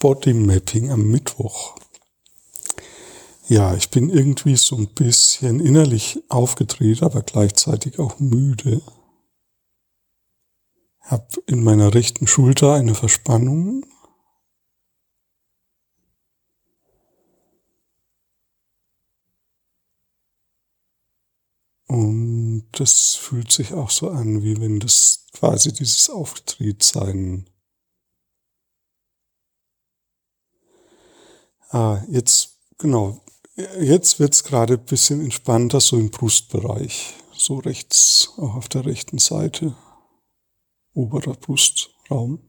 Body Mapping am Mittwoch. Ja, ich bin irgendwie so ein bisschen innerlich aufgedreht, aber gleichzeitig auch müde. Hab in meiner rechten Schulter eine Verspannung. Und das fühlt sich auch so an, wie wenn das quasi dieses Aufgetretsein Ah, jetzt, genau. Jetzt wird's gerade ein bisschen entspannter, so im Brustbereich. So rechts, auch auf der rechten Seite. Oberer Brustraum.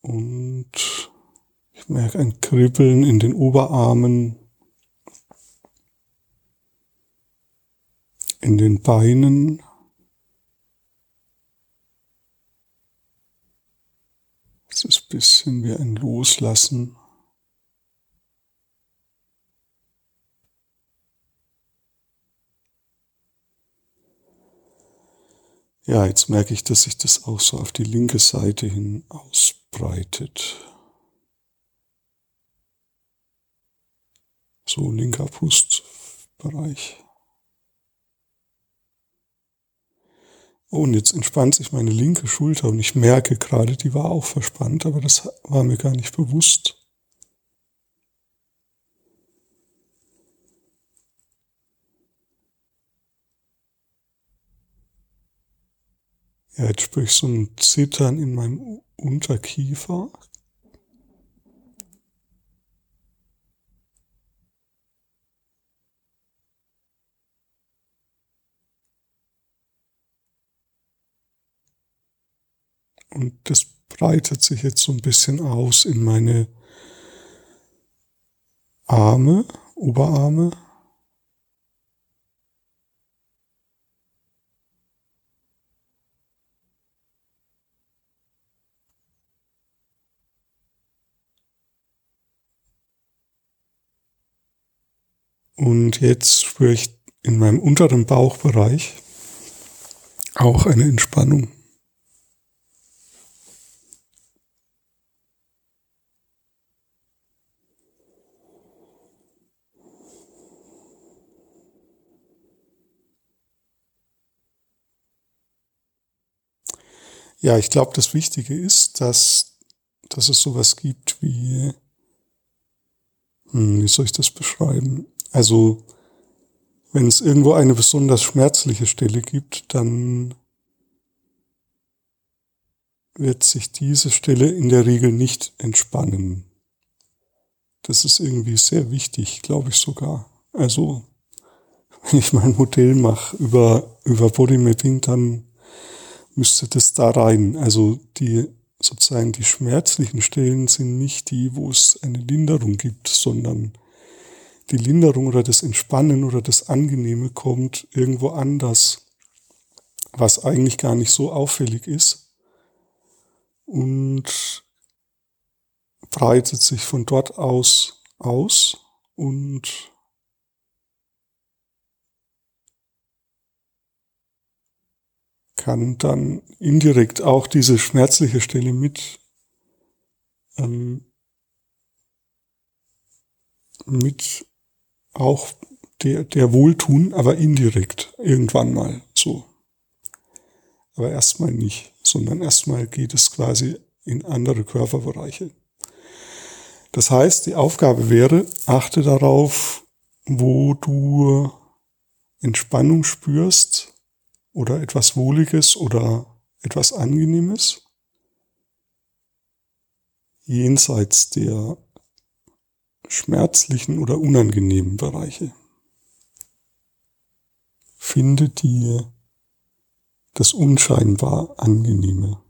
Und ich merke ein Kribbeln in den Oberarmen, in den Beinen. Es ist ein bisschen wie ein Loslassen. Ja, jetzt merke ich, dass sich das auch so auf die linke Seite hin ausbreitet. So linker Brustbereich. Oh, und jetzt entspannt sich meine linke Schulter und ich merke gerade, die war auch verspannt, aber das war mir gar nicht bewusst. Ja, jetzt spüre ich so ein Zittern in meinem Unterkiefer. Und das breitet sich jetzt so ein bisschen aus in meine Arme, Oberarme. Und jetzt spüre ich in meinem unteren Bauchbereich auch eine Entspannung. Ja, ich glaube, das Wichtige ist, dass, dass es sowas gibt wie, hm, wie soll ich das beschreiben? Also, wenn es irgendwo eine besonders schmerzliche Stelle gibt, dann wird sich diese Stelle in der Regel nicht entspannen. Das ist irgendwie sehr wichtig, glaube ich sogar. Also, wenn ich mein Modell mache über, über Bodymapping, dann müsste das da rein. Also die sozusagen die schmerzlichen Stellen sind nicht die, wo es eine Linderung gibt, sondern die Linderung oder das Entspannen oder das Angenehme kommt irgendwo anders, was eigentlich gar nicht so auffällig ist und breitet sich von dort aus aus und kann dann indirekt auch diese schmerzliche Stelle mit, ähm, mit auch der, der Wohltun, aber indirekt irgendwann mal so. Aber erstmal nicht, sondern erstmal geht es quasi in andere Körperbereiche. Das heißt, die Aufgabe wäre, achte darauf, wo du Entspannung spürst, oder etwas Wohliges oder etwas Angenehmes jenseits der schmerzlichen oder unangenehmen Bereiche. Finde dir das unscheinbar Angenehme.